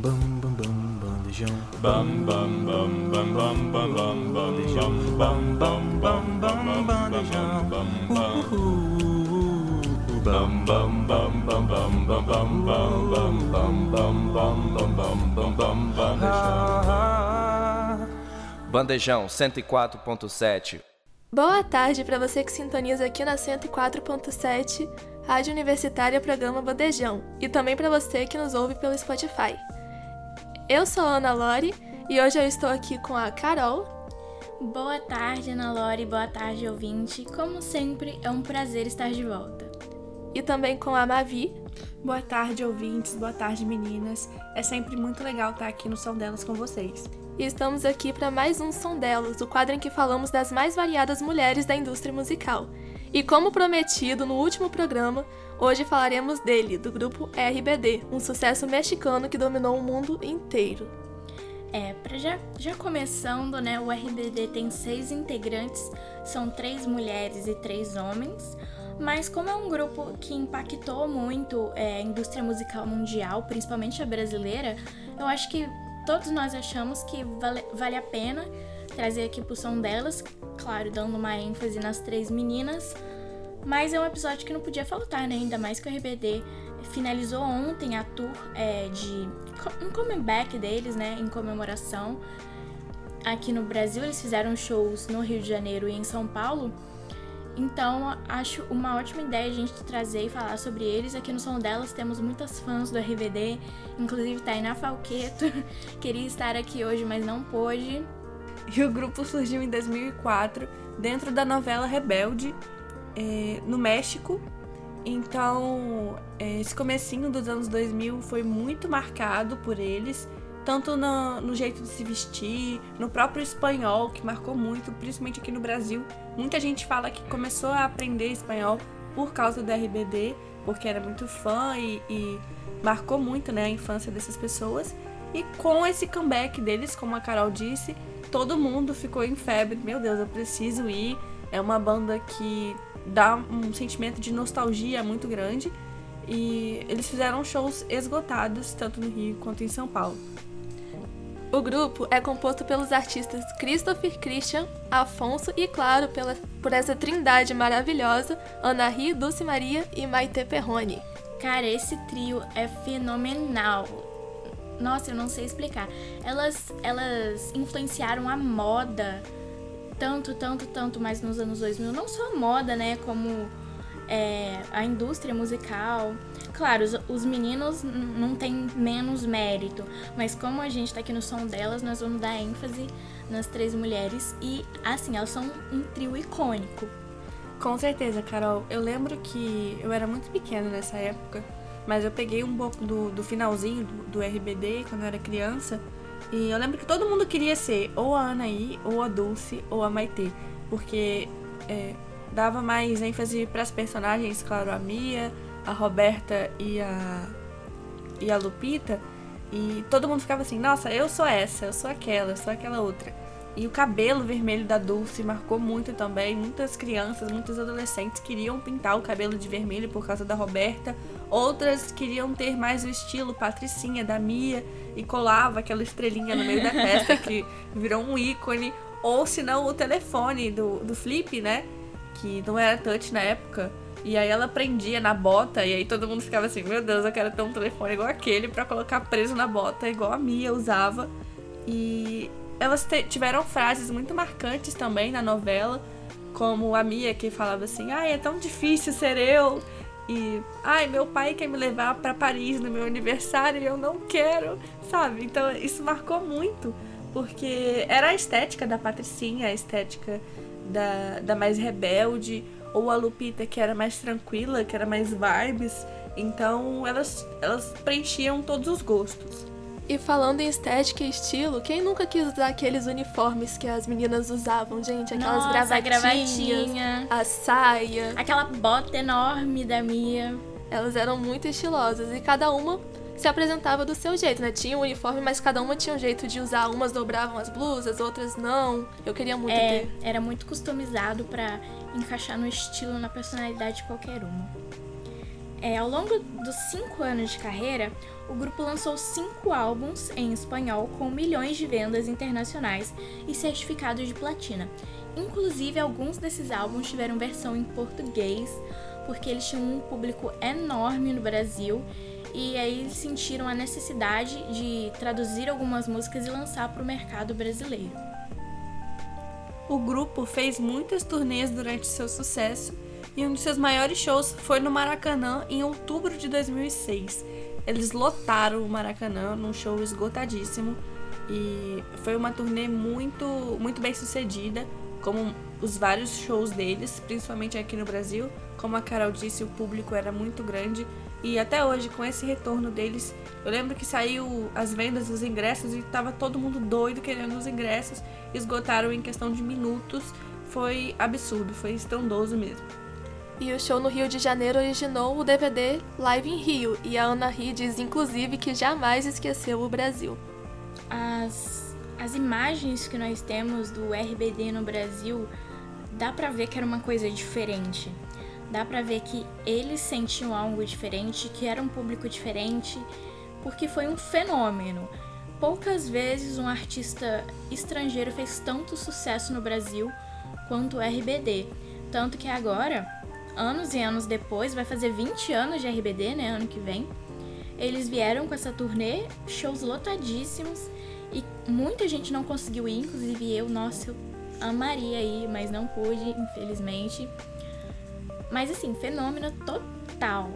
Bam bam bam bandejão. Bam bam bam bam bam bam bam bandejão. Bam bam bam bam bandejão. Bam bam bam bam bam bam bam bam bam bam bam bam bam bam bam bandejão. Bandejão 104.7. Boa tarde para você que sintoniza aqui na 104.7, Rádio Universitária Programa Bandejão, e também para você que nos ouve pelo Spotify. Eu sou a Ana Lore e hoje eu estou aqui com a Carol. Boa tarde, Ana Lore, boa tarde, ouvinte. Como sempre, é um prazer estar de volta. E também com a Mavi. Boa tarde, ouvintes, boa tarde, meninas. É sempre muito legal estar aqui no Som Delas com vocês. E estamos aqui para mais um Som Delas, o quadro em que falamos das mais variadas mulheres da indústria musical. E como prometido no último programa, hoje falaremos dele, do grupo RBD, um sucesso mexicano que dominou o mundo inteiro. É, para já, já começando, né, o RBD tem seis integrantes, são três mulheres e três homens. Mas como é um grupo que impactou muito é, a indústria musical mundial, principalmente a brasileira, eu acho que todos nós achamos que vale, vale a pena trazer aqui pro som delas, claro, dando uma ênfase nas três meninas. Mas é um episódio que não podia faltar, né? Ainda mais que o RBD finalizou ontem a tour é, de um comeback deles, né? Em comemoração. Aqui no Brasil, eles fizeram shows no Rio de Janeiro e em São Paulo. Então, acho uma ótima ideia a gente trazer e falar sobre eles. Aqui no Som Delas temos muitas fãs do RVD, inclusive Tainá Falqueto. Queria estar aqui hoje, mas não pôde. E o grupo surgiu em 2004, dentro da novela Rebelde, é, no México. Então, é, esse comecinho dos anos 2000 foi muito marcado por eles tanto no, no, jeito de se vestir, no próprio espanhol, que marcou muito, principalmente aqui no Brasil. Muita gente fala que começou a aprender espanhol por causa do RBD, porque era muito fã e, e marcou muito né, a infância dessas pessoas. E com esse comeback deles, como a Carol disse, todo mundo ficou em febre. Meu Deus, eu preciso ir. É uma banda que dá um sentimento de nostalgia muito grande. E eles fizeram shows esgotados, tanto no Rio quanto em São Paulo. O grupo é composto pelos artistas Christopher Christian, Afonso e, claro, pela, por essa trindade maravilhosa, Anahi, Dulce Maria e Maite Perrone. Cara, esse trio é fenomenal. Nossa, eu não sei explicar. Elas, elas influenciaram a moda tanto, tanto, tanto mais nos anos 2000. Não só a moda, né, como é, a indústria musical. Claro, os, os meninos não têm menos mérito, mas como a gente tá aqui no som delas, nós vamos dar ênfase nas três mulheres e, assim, elas são um trio icônico. Com certeza, Carol. Eu lembro que eu era muito pequena nessa época, mas eu peguei um pouco do, do finalzinho do, do RBD quando eu era criança. E eu lembro que todo mundo queria ser ou a Anaí, ou a Dulce, ou a Maitê. Porque é, dava mais ênfase para as personagens, claro, a Mia, a Roberta e a e a Lupita, e todo mundo ficava assim: "Nossa, eu sou essa, eu sou aquela, eu sou aquela outra". E o cabelo vermelho da Dulce marcou muito também. Muitas crianças, muitos adolescentes queriam pintar o cabelo de vermelho por causa da Roberta. Outras queriam ter mais o estilo patricinha da Mia e colava aquela estrelinha no meio da testa que virou um ícone. Ou se não, o telefone do, do Flip, né? que não era touch na época. E aí ela prendia na bota e aí todo mundo ficava assim, meu Deus, eu quero ter um telefone igual aquele para colocar preso na bota, igual a Mia usava. E elas tiveram frases muito marcantes também na novela, como a Mia que falava assim: "Ai, é tão difícil ser eu". E, ai, meu pai quer me levar para Paris no meu aniversário e eu não quero, sabe? Então isso marcou muito, porque era a estética da Patricinha, a estética da, da mais rebelde, ou a Lupita que era mais tranquila, que era mais vibes. Então elas, elas preenchiam todos os gostos. E falando em estética e estilo, quem nunca quis usar aqueles uniformes que as meninas usavam, gente? Aquelas Nossa, gravatinhas, a gravatinha, a saia. Aquela bota enorme da Mia. Elas eram muito estilosas e cada uma se apresentava do seu jeito, né? Tinha o um uniforme, mas cada uma tinha um jeito de usar. Umas dobravam as blusas, outras não. Eu queria muito é, ter. Era muito customizado para encaixar no estilo, na personalidade de qualquer uma. É, ao longo dos cinco anos de carreira, o grupo lançou cinco álbuns em espanhol com milhões de vendas internacionais e certificados de platina. Inclusive, alguns desses álbuns tiveram versão em português, porque eles tinham um público enorme no Brasil e aí eles sentiram a necessidade de traduzir algumas músicas e lançar para o mercado brasileiro. O grupo fez muitas turnês durante seu sucesso e um de seus maiores shows foi no Maracanã em outubro de 2006. Eles lotaram o Maracanã num show esgotadíssimo e foi uma turnê muito, muito bem sucedida, como os vários shows deles, principalmente aqui no Brasil. Como a Carol disse, o público era muito grande e até hoje, com esse retorno deles, eu lembro que saiu as vendas dos ingressos e tava todo mundo doido querendo os ingressos, esgotaram em questão de minutos. Foi absurdo, foi estrondoso mesmo. E o show no Rio de Janeiro originou o DVD Live em Rio, e a Ana Ri diz inclusive que jamais esqueceu o Brasil. As, as imagens que nós temos do RBD no Brasil, dá pra ver que era uma coisa diferente. Dá pra ver que eles sentiam algo diferente, que era um público diferente, porque foi um fenômeno. Poucas vezes um artista estrangeiro fez tanto sucesso no Brasil quanto o RBD. Tanto que agora anos e anos depois, vai fazer 20 anos de RBD, né, ano que vem. Eles vieram com essa turnê, shows lotadíssimos e muita gente não conseguiu ir, inclusive eu, nossa, eu amaria ir, mas não pude, infelizmente. Mas assim, fenômeno total.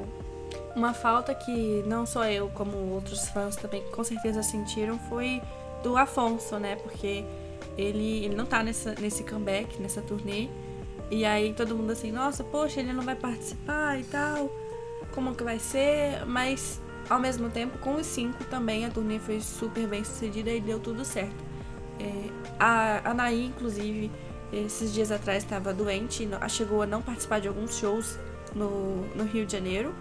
Uma falta que não só eu, como outros fãs também com certeza sentiram foi do Afonso, né? Porque ele, ele não tá nessa, nesse comeback, nessa turnê. E aí todo mundo assim, nossa, poxa, ele não vai participar e tal. Como que vai ser? Mas ao mesmo tempo, com os cinco também a turnê foi super bem sucedida e deu tudo certo. É, a Anaí, inclusive, esses dias atrás estava doente, chegou a não participar de alguns shows no, no Rio de Janeiro.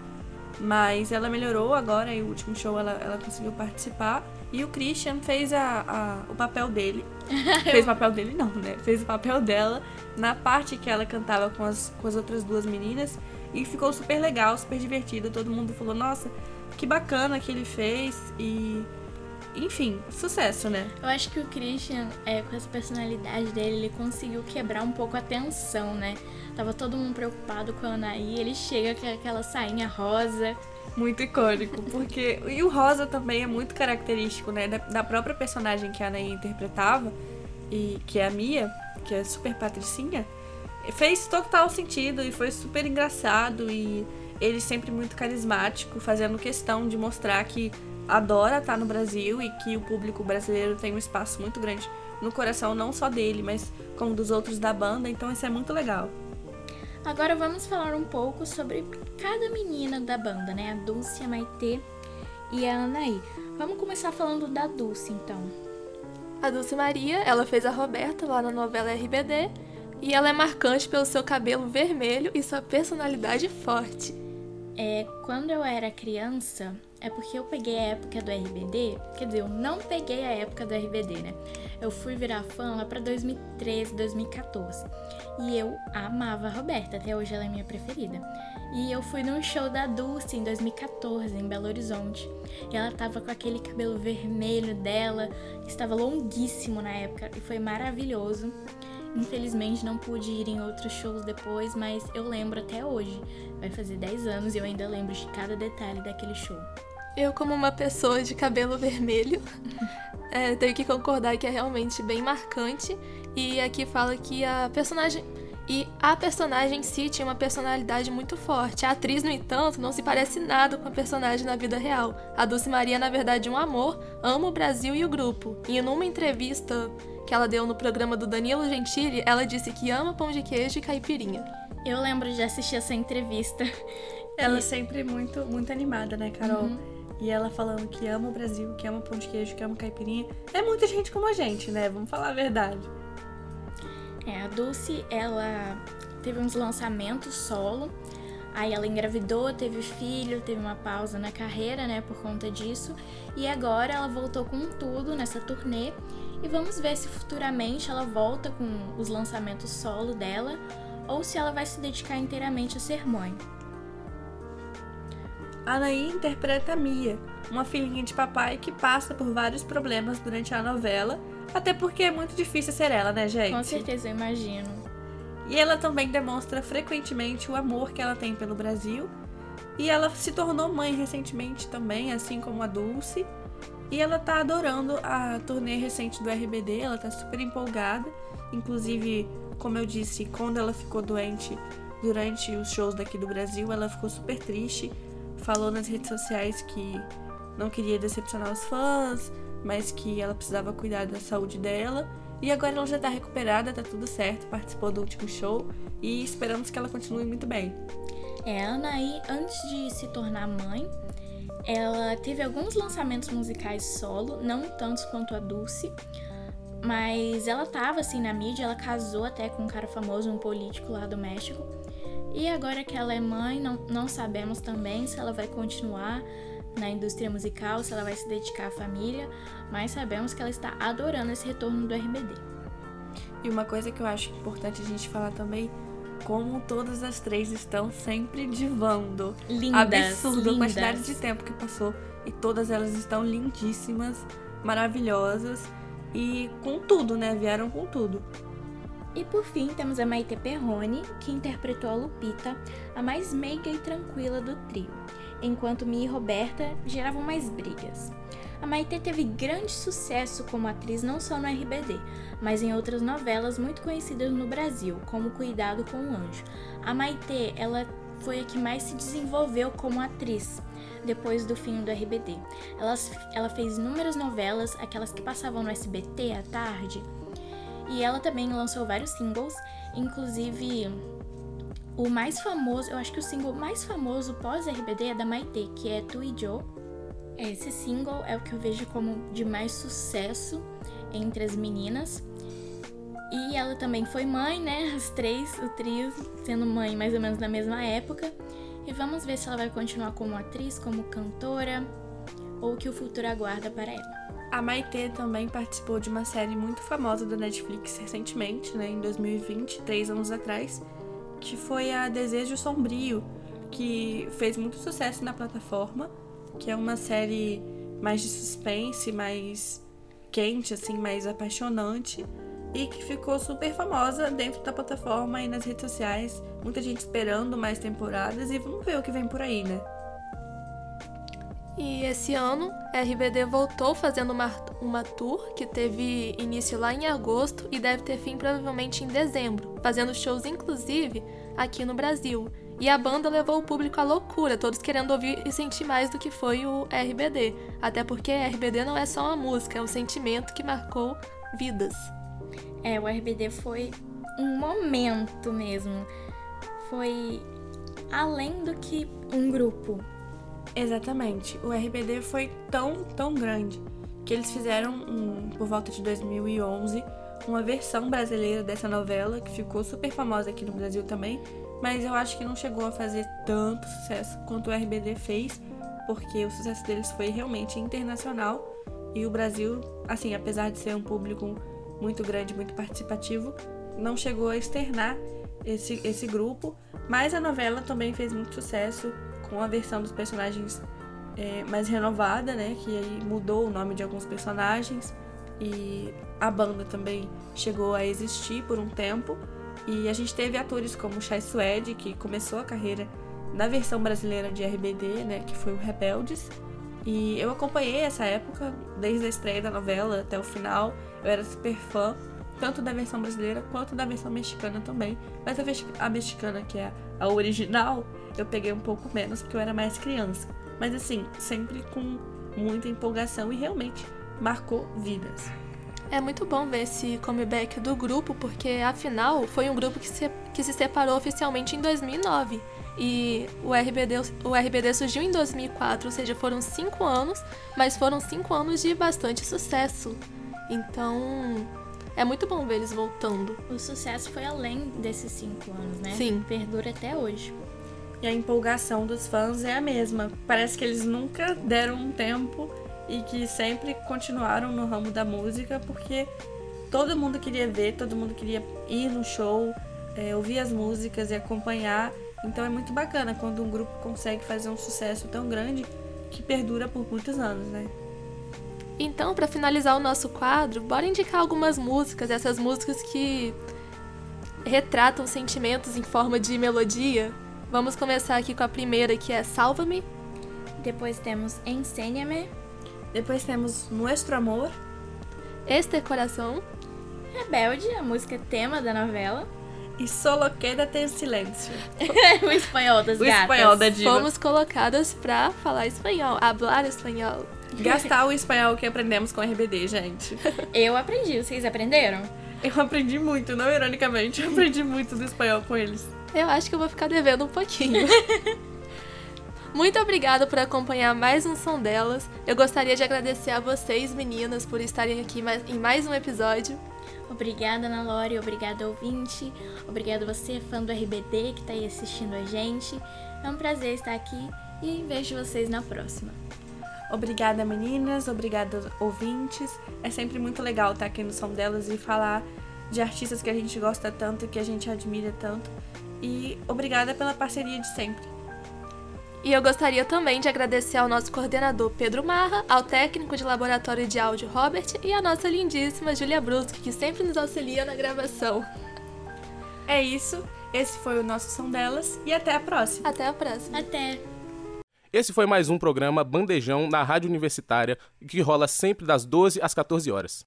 Mas ela melhorou agora e o último show ela, ela conseguiu participar. E o Christian fez a, a o papel dele. fez o papel dele, não, né? Fez o papel dela na parte que ela cantava com as, com as outras duas meninas. E ficou super legal, super divertido. Todo mundo falou, nossa, que bacana que ele fez. E. Enfim, sucesso, né? Eu acho que o Christian, é, com essa personalidade dele, ele conseguiu quebrar um pouco a tensão, né? Tava todo mundo preocupado com a Anaí, ele chega com aquela sainha rosa. Muito icônico, porque. E o rosa também é muito característico, né? Da, da própria personagem que a Anaí interpretava, e que é a Mia, que é super patricinha, fez total sentido e foi super engraçado e ele sempre muito carismático, fazendo questão de mostrar que adora estar no Brasil e que o público brasileiro tem um espaço muito grande no coração, não só dele, mas como dos outros da banda, então isso é muito legal. Agora vamos falar um pouco sobre cada menina da banda, né? A Dulce, a Maitê e a Anaí. Vamos começar falando da Dulce, então. A Dulce Maria, ela fez a Roberta lá na novela RBD e ela é marcante pelo seu cabelo vermelho e sua personalidade forte. É, quando eu era criança, é porque eu peguei a época do RBD, quer dizer, eu não peguei a época do RBD, né? Eu fui virar fã lá pra 2013, 2014. E eu amava a Roberta, até hoje ela é minha preferida. E eu fui num show da Dulce em 2014, em Belo Horizonte. E ela tava com aquele cabelo vermelho dela, estava longuíssimo na época, e foi maravilhoso. Infelizmente não pude ir em outros shows depois, mas eu lembro até hoje. Vai fazer 10 anos e eu ainda lembro de cada detalhe daquele show. Eu, como uma pessoa de cabelo vermelho, é, tenho que concordar que é realmente bem marcante. E aqui fala que a personagem e a personagem em si tinha uma personalidade muito forte. A atriz, no entanto, não se parece nada com a personagem na vida real. A Dulce Maria, na verdade, é um amor, ama o Brasil e o grupo. E numa entrevista que ela deu no programa do Danilo Gentili, ela disse que ama pão de queijo e caipirinha. Eu lembro de assistir essa entrevista. Ela e... sempre muito, muito animada, né, Carol? Uhum. E ela falando que ama o Brasil, que ama pão de queijo, que ama caipirinha. É muita gente como a gente, né? Vamos falar a verdade. É, a Dulce, ela teve uns lançamentos solo. Aí ela engravidou, teve filho, teve uma pausa na carreira, né, por conta disso. E agora ela voltou com tudo nessa turnê. E vamos ver se futuramente ela volta com os lançamentos solo dela ou se ela vai se dedicar inteiramente a ser mãe. Anaí interpreta Mia, uma filhinha de papai que passa por vários problemas durante a novela, até porque é muito difícil ser ela, né, gente? Com certeza, eu imagino. E ela também demonstra frequentemente o amor que ela tem pelo Brasil. E ela se tornou mãe recentemente também, assim como a Dulce. E ela tá adorando a turnê recente do RBD, ela tá super empolgada. Inclusive, como eu disse, quando ela ficou doente durante os shows daqui do Brasil, ela ficou super triste. Falou nas redes sociais que não queria decepcionar os fãs, mas que ela precisava cuidar da saúde dela. E agora ela já tá recuperada, tá tudo certo, participou do último show e esperamos que ela continue muito bem. É, a Anaí, antes de se tornar mãe, ela teve alguns lançamentos musicais solo, não tantos quanto a Dulce, mas ela tava assim na mídia, ela casou até com um cara famoso, um político lá do México. E agora que ela é mãe, não, não sabemos também se ela vai continuar na indústria musical, se ela vai se dedicar à família, mas sabemos que ela está adorando esse retorno do RBD. E uma coisa que eu acho importante a gente falar também, como todas as três estão sempre divando. Lindas, Absurdo a quantidade de tempo que passou e todas elas estão lindíssimas, maravilhosas e com tudo, né? Vieram com tudo. E por fim, temos a Maite Perrone, que interpretou a Lupita, a mais meiga e tranquila do trio, enquanto Mia e Roberta geravam mais brigas. A Maite teve grande sucesso como atriz não só no RBD, mas em outras novelas muito conhecidas no Brasil, como Cuidado com o Anjo. A Maite, ela foi a que mais se desenvolveu como atriz depois do fim do RBD. Ela, ela fez inúmeras novelas, aquelas que passavam no SBT à tarde, e ela também lançou vários singles, inclusive o mais famoso, eu acho que o single mais famoso pós-RBD é da Maite, que é Tu e Joe. Esse single é o que eu vejo como de mais sucesso entre as meninas. E ela também foi mãe, né? As três, o trio, sendo mãe mais ou menos na mesma época. E vamos ver se ela vai continuar como atriz, como cantora, ou o que o futuro aguarda para ela. A Maitê também participou de uma série muito famosa da Netflix recentemente, né, em 2020, três anos atrás, que foi a Desejo Sombrio, que fez muito sucesso na plataforma, que é uma série mais de suspense, mais quente, assim, mais apaixonante, e que ficou super famosa dentro da plataforma e nas redes sociais. Muita gente esperando mais temporadas e vamos ver o que vem por aí, né? E esse ano, a RBD voltou fazendo uma, uma tour que teve início lá em agosto e deve ter fim provavelmente em dezembro, fazendo shows inclusive aqui no Brasil. E a banda levou o público à loucura, todos querendo ouvir e sentir mais do que foi o RBD. Até porque RBD não é só uma música, é um sentimento que marcou vidas. É, o RBD foi um momento mesmo. Foi além do que um grupo. Exatamente. O RBD foi tão, tão grande que eles fizeram, um, por volta de 2011, uma versão brasileira dessa novela que ficou super famosa aqui no Brasil também, mas eu acho que não chegou a fazer tanto sucesso quanto o RBD fez, porque o sucesso deles foi realmente internacional e o Brasil, assim, apesar de ser um público muito grande, muito participativo, não chegou a externar esse, esse grupo, mas a novela também fez muito sucesso com a versão dos personagens é, mais renovada, né? Que aí mudou o nome de alguns personagens e a banda também chegou a existir por um tempo. E a gente teve atores como Chai Suede, que começou a carreira na versão brasileira de RBD, né? Que foi o Rebeldes. E eu acompanhei essa época, desde a estreia da novela até o final. Eu era super fã, tanto da versão brasileira quanto da versão mexicana também. Mas a, a mexicana, que é a original, eu peguei um pouco menos porque eu era mais criança. Mas assim, sempre com muita empolgação e realmente marcou vidas. É muito bom ver esse comeback do grupo, porque afinal foi um grupo que se, que se separou oficialmente em 2009. E o RBD, o RBD surgiu em 2004, ou seja, foram cinco anos, mas foram cinco anos de bastante sucesso. Então, é muito bom ver eles voltando. O sucesso foi além desses cinco anos, né? Sim. Perdura até hoje. E a empolgação dos fãs é a mesma. Parece que eles nunca deram um tempo e que sempre continuaram no ramo da música, porque todo mundo queria ver, todo mundo queria ir no show, é, ouvir as músicas e acompanhar. Então é muito bacana quando um grupo consegue fazer um sucesso tão grande que perdura por muitos anos, né? Então, para finalizar o nosso quadro, bora indicar algumas músicas, essas músicas que retratam sentimentos em forma de melodia. Vamos começar aqui com a primeira, que é Salva-me. Depois temos Ensêñame, Depois temos Nuestro Amor, Este Coração. Rebelde, a música tema da novela. e Solo Quédate en Silêncio. o espanhol das O gatas. espanhol da diva. Fomos colocadas pra falar espanhol, hablar espanhol. Gastar o espanhol que aprendemos com o RBD, gente. Eu aprendi, vocês aprenderam? Eu aprendi muito, não ironicamente, eu aprendi muito do espanhol com eles. Eu acho que eu vou ficar devendo um pouquinho. Muito obrigada por acompanhar mais um som delas. Eu gostaria de agradecer a vocês, meninas, por estarem aqui em mais um episódio. Obrigada, Ana Lore, obrigada, ouvinte. Obrigada você, fã do RBD, que tá aí assistindo a gente. É um prazer estar aqui e vejo vocês na próxima. Obrigada, meninas. Obrigada, ouvintes. É sempre muito legal estar aqui no som delas e falar de artistas que a gente gosta tanto, que a gente admira tanto. E obrigada pela parceria de sempre. E eu gostaria também de agradecer ao nosso coordenador Pedro Marra, ao técnico de laboratório de áudio Robert e à nossa lindíssima Julia Bruschi, que sempre nos auxilia na gravação. É isso. Esse foi o nosso som delas e até a próxima. Até a próxima. Até! Esse foi mais um programa Bandejão na Rádio Universitária, que rola sempre das 12 às 14 horas.